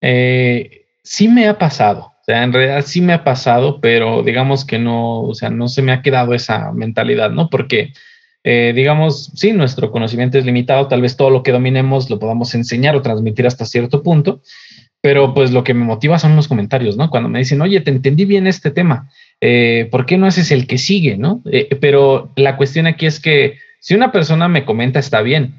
Eh, sí me ha pasado, o sea, en realidad sí me ha pasado, pero digamos que no, o sea, no se me ha quedado esa mentalidad, ¿no? Porque, eh, digamos, sí, nuestro conocimiento es limitado, tal vez todo lo que dominemos lo podamos enseñar o transmitir hasta cierto punto, pero pues lo que me motiva son los comentarios, ¿no? Cuando me dicen, oye, te entendí bien este tema, eh, ¿por qué no haces el que sigue, no? Eh, pero la cuestión aquí es que si una persona me comenta está bien,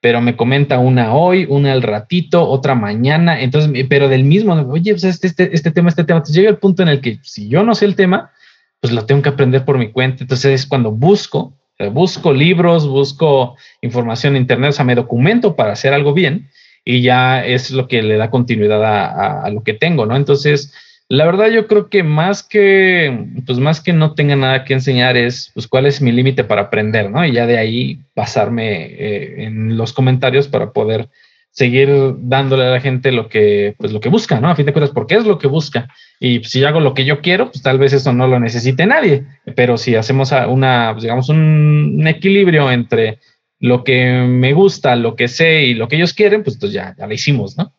pero me comenta una hoy, una al ratito, otra mañana, entonces, pero del mismo, oye, pues este, este, este tema, este tema, entonces llega el punto en el que si yo no sé el tema, pues lo tengo que aprender por mi cuenta, entonces es cuando busco, busco libros, busco información en internet, o sea, me documento para hacer algo bien, y ya es lo que le da continuidad a, a lo que tengo, ¿no? Entonces, la verdad yo creo que más que, pues más que no tenga nada que enseñar es, pues cuál es mi límite para aprender, ¿no? Y ya de ahí basarme eh, en los comentarios para poder seguir dándole a la gente lo que, pues lo que busca, ¿no? A fin de cuentas, porque es lo que busca. Y pues, si hago lo que yo quiero, pues tal vez eso no lo necesite nadie. Pero si hacemos una, pues, digamos, un, equilibrio entre lo que me gusta, lo que sé y lo que ellos quieren, pues, pues ya, ya lo hicimos, ¿no?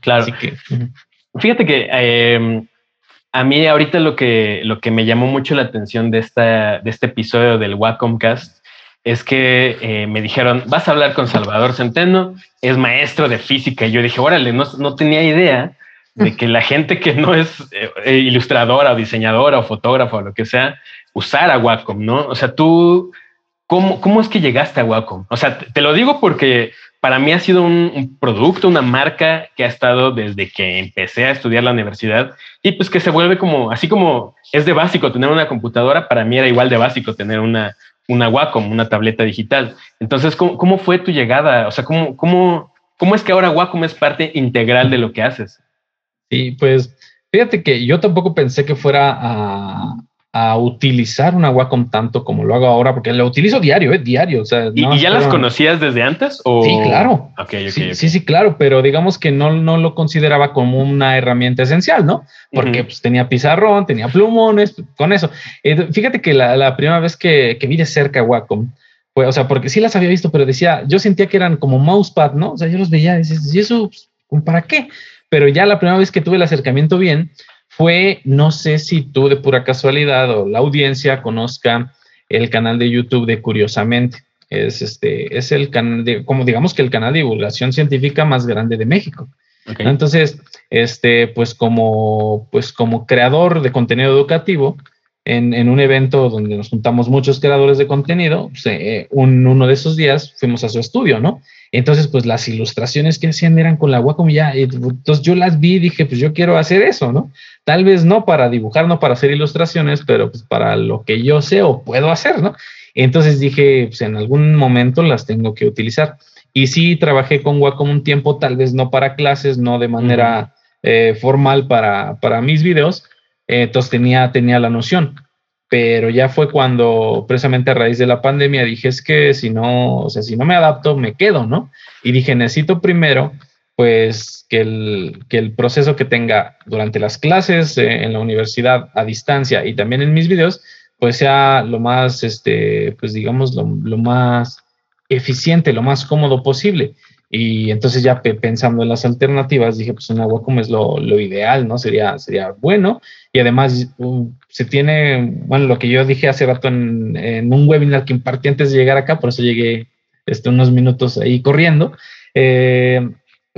Claro. Así que, Fíjate que eh, a mí ahorita lo que, lo que me llamó mucho la atención de, esta, de este episodio del Wacomcast es que eh, me dijeron, vas a hablar con Salvador Centeno, es maestro de física. Y yo dije, órale, no, no tenía idea de que la gente que no es eh, ilustradora o diseñadora o fotógrafa o lo que sea, usara Wacom, ¿no? O sea, tú, ¿cómo, cómo es que llegaste a Wacom? O sea, te lo digo porque para mí ha sido un, producto, una marca que ha estado desde que empecé a estudiar la universidad y pues que se vuelve como, así como es de básico tener una computadora, para mí era igual de básico tener una, una Wacom, una tableta digital. Entonces, ¿cómo, fue tu llegada? O sea, ¿cómo, cómo, ¿cómo es que ahora Wacom es parte integral de lo que haces? Sí, pues fíjate que yo tampoco pensé que fuera a, a utilizar una Wacom tanto como lo hago ahora, porque lo utilizo diario, ¿eh? Diario. O sea, ¿Y, ya las conocías desde antes? O? Sí, claro. sí, sí, claro, pero digamos que no, no lo consideraba como una herramienta esencial, ¿no? Porque pues, tenía pizarrón, tenía plumones, con eso. Eh, fíjate que la, primera vez que, que, vi de cerca Wacom, pues, o sea, porque sí las había visto, pero decía, yo sentía que eran como mousepad, ¿no? O sea, yo los veía y decía, ¿y eso pues, para qué? Pero ya la primera vez que tuve el acercamiento bien, fue, no sé si tú de pura casualidad o la audiencia conozca el canal de YouTube de Curiosamente. Es, este, es el canal de, como digamos que el canal de divulgación científica más grande de México. Entonces, este, pues como, pues como creador de contenido educativo, en, en, un evento donde nos juntamos muchos creadores de contenido, pues, eh, un, uno de esos días fuimos a su estudio, ¿no? Entonces, pues las ilustraciones que hacían eran con la Wacom ya. Entonces yo las vi y dije, pues yo quiero hacer eso, ¿no? Tal vez no para dibujar, no para hacer ilustraciones, pero pues para lo que yo sé o puedo hacer, ¿no? Entonces dije, pues en algún momento las tengo que utilizar. Y sí, trabajé con Wacom un tiempo, tal vez no para clases, no de manera eh, formal para, para mis videos. entonces tenía, tenía la noción pero ya fue cuando precisamente a raíz de la pandemia dije es que si no, o sea, si no me adapto, me quedo, ¿no? Y dije, necesito primero, pues, que el, que el proceso que tenga durante las clases eh, en la universidad a distancia y también en mis videos, pues sea lo más, este, pues digamos, lo, lo más eficiente, lo más cómodo posible. Y entonces ya pensando en las alternativas, dije, pues una Wacom es lo, lo, ideal, ¿no? Sería, sería bueno. Y además uh, se tiene, bueno, lo que yo dije hace rato en, en, un webinar que impartí antes de llegar acá, por eso llegué este, unos minutos ahí corriendo, eh,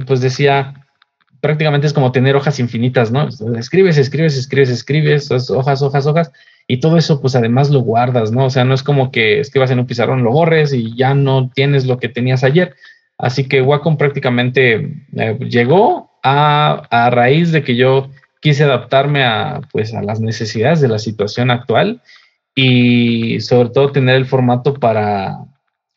pues decía, prácticamente es como tener hojas infinitas, ¿no? Escribes, escribes, escribes, escribes, hojas, hojas, hojas, y todo eso, pues además lo guardas, ¿no? O sea, no es como que escribas en un pizarrón, lo borres y ya no tienes lo que tenías ayer, Así que Wacom prácticamente eh, llegó a, a, raíz de que yo quise adaptarme a, pues, a las necesidades de la situación actual y sobre todo tener el formato para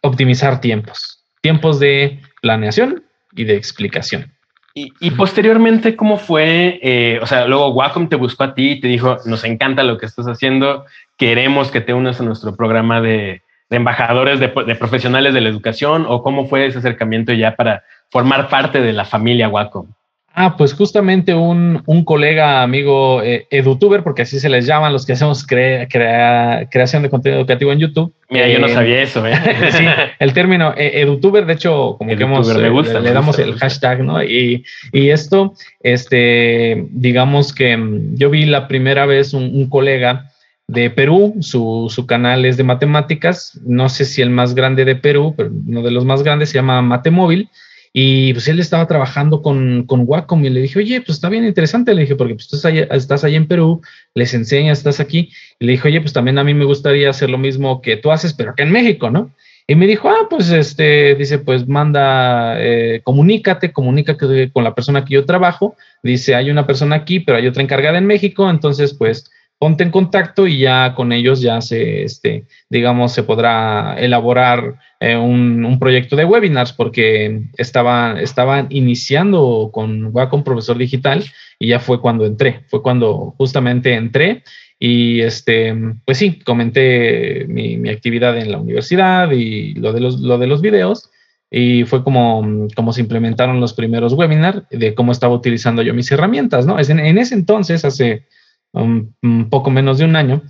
optimizar tiempos, tiempos de planeación y de explicación. Y, y posteriormente, ¿cómo fue? Eh, o sea, luego Wacom te buscó a ti y te dijo, nos encanta lo que estás haciendo, queremos que te unas a nuestro programa de, de embajadores de, profesionales de la educación o cómo fue ese acercamiento ya para formar parte de la familia Wacom? Ah, pues justamente un, un colega, amigo, eh, edutuber, porque así se les llaman los que hacemos creación de contenido educativo en YouTube. Mira, yo no eh, sabía eso. ¿eh? sí, el término eh, edutuber, de hecho, como que hemos, me gusta, le, damos el hashtag, ¿no? Y, y, esto, este, digamos que mm, yo vi la primera vez un, un colega de Perú, su, su, canal es de matemáticas, no sé si el más grande de Perú, pero uno de los más grandes se llama Matemóvil, y pues él estaba trabajando con, con Wacom y le dije, oye, pues está bien interesante, le dije, porque pues, tú estás, allá, en Perú, les enseñas, estás aquí, y le dije, oye, pues también a mí me gustaría hacer lo mismo que tú haces, pero acá en México, ¿no? Y me dijo, ah, pues este, dice, pues manda, eh, comunícate, comunícate con la persona que yo trabajo. Dice, hay una persona aquí, pero hay otra encargada en México, entonces, pues ponte en contacto y ya con ellos ya se, este, digamos, se podrá elaborar eh, un, proyecto de webinars porque estaba, estaban iniciando con Wacom Profesor Digital y ya fue cuando entré, fue cuando justamente entré y este, pues sí, comenté mi, actividad en la universidad y lo de los, lo de los videos y fue como, como se implementaron los primeros webinars de cómo estaba utilizando yo mis herramientas, ¿no? En, en ese entonces, hace un, poco menos de un año,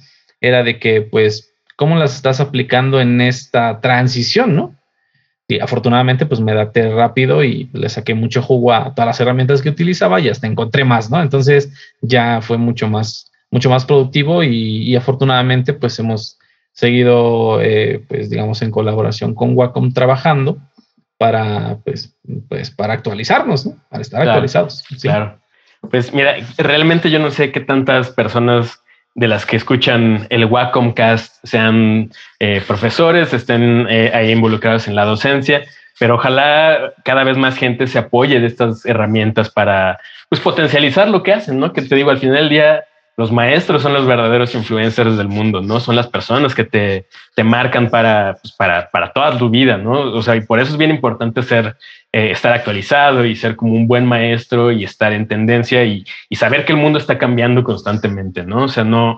era de que, pues, ¿cómo las estás aplicando en esta transición, no? Y afortunadamente, pues me adapté rápido y le saqué mucho jugo a todas las herramientas que utilizaba y hasta encontré más, ¿no? Entonces ya fue mucho más, mucho más productivo y, afortunadamente, pues hemos seguido, eh, pues digamos, en colaboración con Wacom trabajando para, pues, pues, para actualizarnos, ¿no? Para estar actualizados. Claro. Pues mira, realmente yo no sé qué tantas personas de las que escuchan el Wacom Cast sean eh, profesores, estén eh, ahí involucrados en la docencia, pero ojalá cada vez más gente se apoye de estas herramientas para pues, potencializar lo que hacen, ¿no? Que te digo, al final del día los maestros son los verdaderos influencers del mundo, ¿no? Son las personas que te, te marcan para, pues, para, para, toda tu vida, ¿no? O sea, y por eso es bien importante ser, eh, estar actualizado y ser como un buen maestro y estar en tendencia y, y, saber que el mundo está cambiando constantemente, ¿no? O sea, no,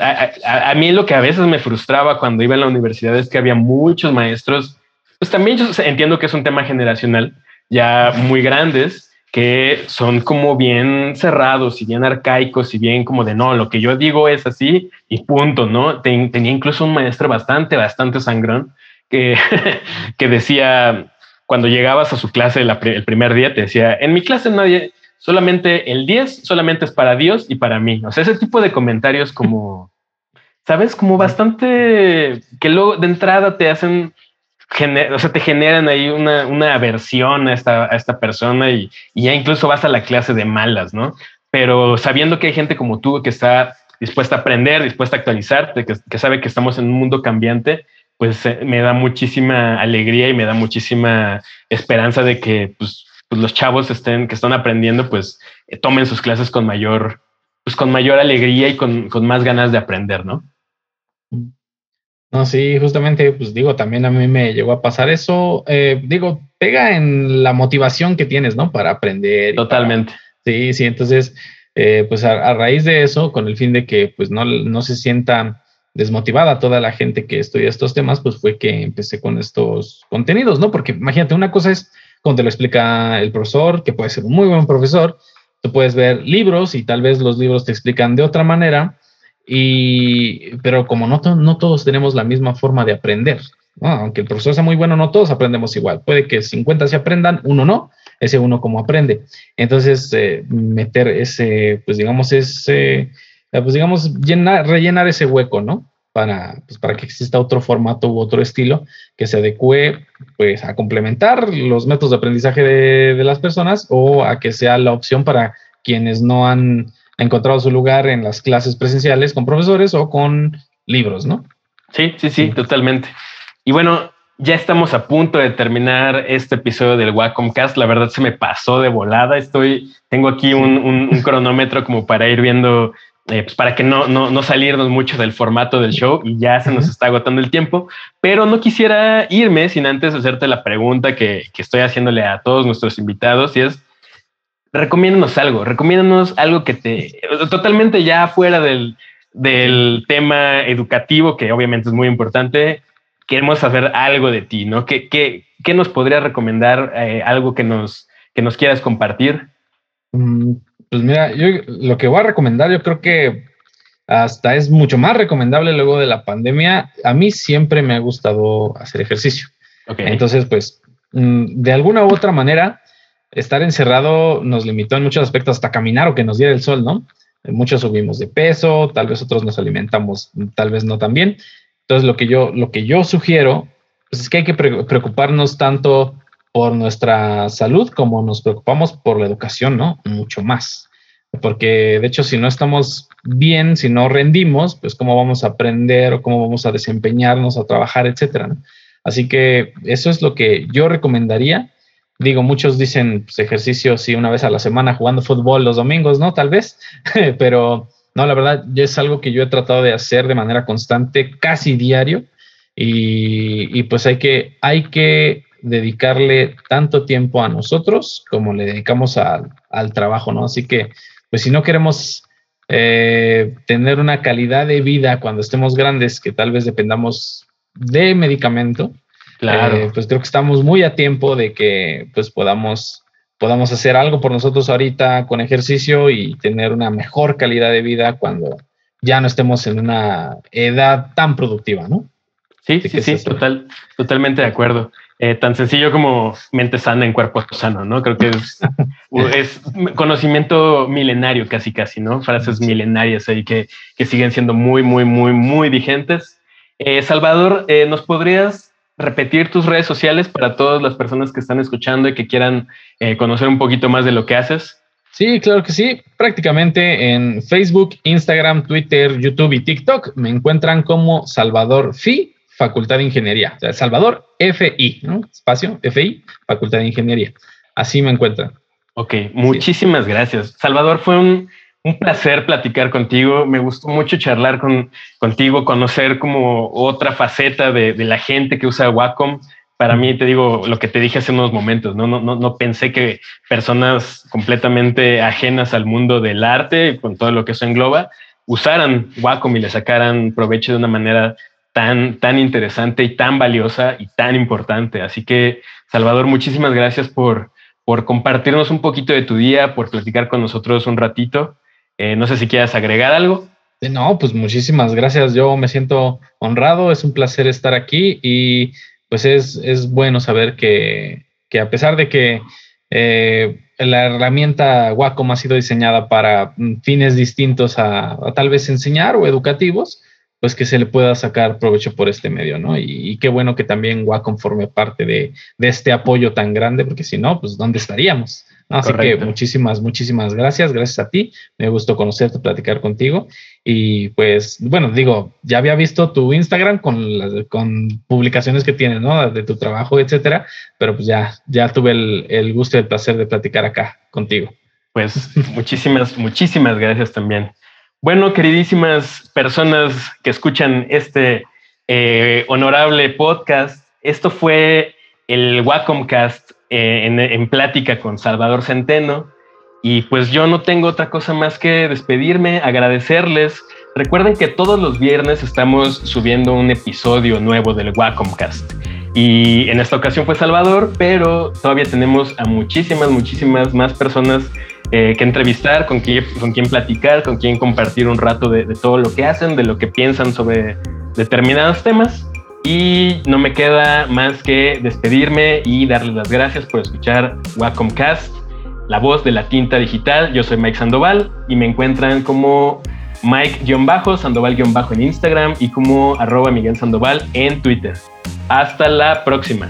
a, a, mí lo que a veces me frustraba cuando iba a la universidad es que había muchos maestros, pues también yo entiendo que es un tema generacional, ya muy grandes, que son como bien cerrados y bien arcaicos y bien como de no, lo que yo digo es así y punto, ¿no? tenía incluso un maestro bastante, bastante sangrón que, que decía, cuando llegabas a su clase el primer día, te decía, en mi clase nadie, solamente el 10 solamente es para Dios y para mí. O sea, ese tipo de comentarios como, ¿sabes? Como bastante que luego de entrada te hacen o sea, te generan ahí una, una aversión a esta, a esta persona y, y, ya incluso vas a la clase de malas, ¿no? Pero sabiendo que hay gente como tú que está dispuesta a aprender, dispuesta a actualizarte, que, que sabe que estamos en un mundo cambiante, pues eh, me da muchísima alegría y me da muchísima esperanza de que pues, pues los chavos estén, que están aprendiendo, pues eh, tomen sus clases con mayor, pues con mayor alegría y con, con más ganas de aprender, ¿no? No, sí, justamente, pues digo, también a mí me llegó a pasar eso. Eh, digo, pega en la motivación que tienes, ¿no? Para aprender. Totalmente. sí, sí, entonces, eh, pues a, raíz de eso, con el fin de que pues no, no se sienta desmotivada toda la gente que estudia estos temas, pues fue que empecé con estos contenidos, ¿no? Porque imagínate, una cosa es cuando te lo explica el profesor, que puede ser un muy buen profesor, tú puedes ver libros y tal vez los libros te explican de otra manera y, pero como no, no todos tenemos la misma forma de aprender, aunque el profesor sea muy bueno, no todos aprendemos igual. Puede que 50 se aprendan, uno no, ese uno como aprende. Entonces, eh, meter ese, pues digamos, ese, pues digamos, llenar, rellenar ese hueco, ¿no? Para, pues para que exista otro formato u otro estilo que se adecue pues, a complementar los métodos de aprendizaje de, de las personas o a que sea la opción para quienes no han encontrado su lugar en las clases presenciales con profesores o con libros, ¿no? Sí, sí, sí, totalmente. Y bueno, ya estamos a punto de terminar este episodio del Wacom Cast. La verdad se me pasó de volada. Estoy, tengo aquí un, cronómetro como para ir viendo, eh, pues para que no, no, no, salirnos mucho del formato del show y ya se nos está agotando el tiempo. Pero no quisiera irme sin antes hacerte la pregunta que, que estoy haciéndole a todos nuestros invitados y es, recomiéndanos algo, recomiéndanos algo que te, totalmente ya fuera del, del tema educativo, que obviamente es muy importante, queremos saber algo de ti, ¿no? ¿Qué, qué, qué nos podría recomendar, eh, algo que nos, que nos quieras compartir? Mm, pues mira, yo lo que voy a recomendar, yo creo que hasta es mucho más recomendable luego de la pandemia. A mí siempre me ha gustado hacer ejercicio. Entonces, pues, mm, de alguna u otra manera, estar encerrado nos limitó en muchos aspectos hasta caminar o que nos diera el sol, ¿no? Muchos subimos de peso, tal vez otros nos alimentamos, tal vez no tan bien. Entonces, lo que yo, lo que yo sugiero pues es que hay que preocuparnos tanto por nuestra salud como nos preocupamos por la educación, ¿no? Mucho más. Porque de hecho, si no estamos bien, si no rendimos, pues cómo vamos a aprender o cómo vamos a desempeñarnos, a trabajar, etcétera. Así que eso es lo que yo recomendaría Digo, muchos dicen pues, ejercicio sí una vez a la semana jugando fútbol los domingos, ¿no? Tal vez, pero No, la verdad, es algo que yo he tratado de hacer de manera constante, casi diario, y, pues hay que, hay que dedicarle tanto tiempo a nosotros como le dedicamos al trabajo, ¿no? Así que, pues si no queremos eh, tener una calidad de vida cuando estemos grandes, que tal vez dependamos de medicamento, claro. Eh, pues creo que estamos muy a tiempo de que pues podamos, podamos hacer algo por nosotros ahorita con ejercicio y tener una mejor calidad de vida cuando ya no estemos en una edad tan productiva, ¿no? Sí, sí, sí, total, totalmente de acuerdo. Eh, tan sencillo como mente sana en cuerpo sano, ¿no? Creo que es, es conocimiento milenario casi, casi, ¿no? Frases milenarias ahí que, que siguen siendo muy, muy, muy, muy vigentes. Eh, Salvador, eh, ¿nos podrías repetir tus redes sociales para todas las personas que están escuchando y que quieran conocer un poquito más de lo que haces? Sí, claro que sí. Prácticamente en Facebook, Instagram, Twitter, YouTube y TikTok me encuentran como Salvador Fi Facultad de Ingeniería. Salvador, FI, ¿no? Espacio, FI, Facultad de Ingeniería. Así me encuentran. Ok, muchísimas gracias. Salvador, fue un, placer platicar contigo. Me gustó mucho charlar con, contigo, conocer como otra faceta de, la gente que usa Wacom. Para mí, te digo lo que te dije hace unos momentos, ¿no? No, no, no pensé que personas completamente ajenas al mundo del arte, con todo lo que eso engloba, usaran Wacom y le sacaran provecho de una manera tan, tan interesante y tan valiosa y tan importante. Así que, Salvador, muchísimas gracias por, por compartirnos un poquito de tu día, por platicar con nosotros un ratito. Eh, no sé si quieras agregar algo. Eh, no, pues muchísimas gracias. Yo me siento honrado, es un placer estar aquí y pues es, es bueno saber que, que, a pesar de que eh, la herramienta Wacom ha sido diseñada para fines distintos a, tal vez enseñar o educativos, pues que se le pueda sacar provecho por este medio, ¿no? Y, qué bueno que también Wacom forme parte de, este apoyo tan grande, porque si no, pues ¿dónde estaríamos? Así que muchísimas, muchísimas gracias, gracias a ti, me gustó conocerte, platicar contigo y pues, bueno, digo, ya había visto tu Instagram con, las, con publicaciones que tienes, ¿no? De tu trabajo, etcétera, pero pues ya, ya tuve el, el gusto y el placer de platicar acá contigo. Pues muchísimas, muchísimas gracias también. Bueno, queridísimas personas que escuchan este eh, honorable podcast, esto fue el Wacomcast eh, en, en, plática con Salvador Centeno. Y pues yo no tengo otra cosa más que despedirme, agradecerles. Recuerden que todos los viernes estamos subiendo un episodio nuevo del Wacomcast. Y en esta ocasión fue Salvador, pero todavía tenemos a muchísimas, muchísimas más personas eh, que entrevistar, con quién, con quién platicar, con quién compartir un rato de, todo lo que hacen, de lo que piensan sobre determinados temas. Y no me queda más que despedirme y darles las gracias por escuchar Wacomcast, la voz de la tinta digital. Yo soy Mike Sandoval y me encuentran como Mike-Sandoval- en Instagram y como arroba Miguel Sandoval en Twitter. Hasta la próxima.